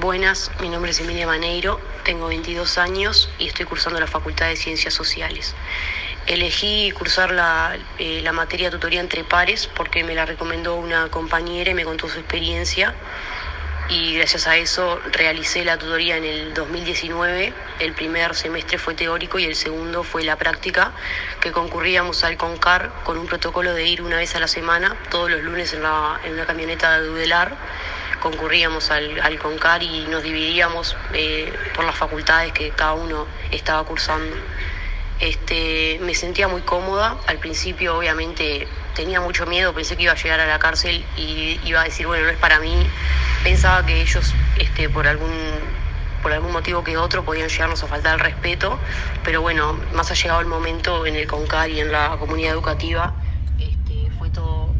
Buenas, mi nombre es Emilia Maneiro, tengo 22 años y estoy cursando la Facultad de Ciencias Sociales. Elegí cursar la, eh, la materia tutoría entre pares porque me la recomendó una compañera y me contó su experiencia y gracias a eso realicé la tutoría en el 2019. El primer semestre fue teórico y el segundo fue la práctica, que concurríamos al CONCAR con un protocolo de ir una vez a la semana, todos los lunes en, la, en una camioneta de Dudelar. Concurríamos al, al CONCAR y nos dividíamos eh, por las facultades que cada uno estaba cursando. Este, me sentía muy cómoda, al principio obviamente tenía mucho miedo, pensé que iba a llegar a la cárcel y iba a decir, bueno, no es para mí, pensaba que ellos este, por algún por algún motivo que otro podían llegarnos a faltar el respeto, pero bueno, más ha llegado el momento en el CONCAR y en la comunidad educativa, este, fue todo,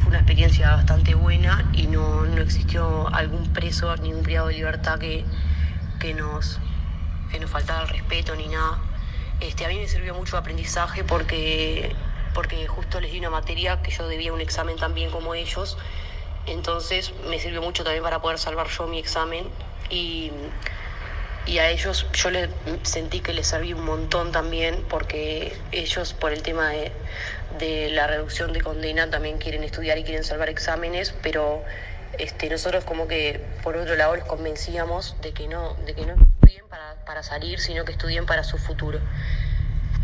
fue una experiencia bastante buena y no, no existió algún preso, ningún privado de libertad que, que, nos, que nos faltara el respeto ni nada. Este, a mí me sirvió mucho aprendizaje porque, porque justo les di una materia que yo debía un examen también como ellos entonces me sirvió mucho también para poder salvar yo mi examen y, y a ellos yo le sentí que les serví un montón también porque ellos por el tema de, de la reducción de condena también quieren estudiar y quieren salvar exámenes, pero este, nosotros como que por otro lado les convencíamos de que no, de que no estudien para, para salir, sino que estudien para su futuro.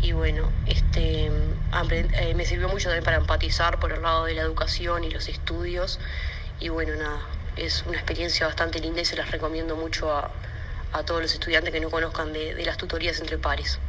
Y bueno, este, eh, me sirvió mucho también para empatizar por el lado de la educación y los estudios y bueno, nada, es una experiencia bastante linda y se las recomiendo mucho a, a todos los estudiantes que no conozcan de, de las tutorías entre pares.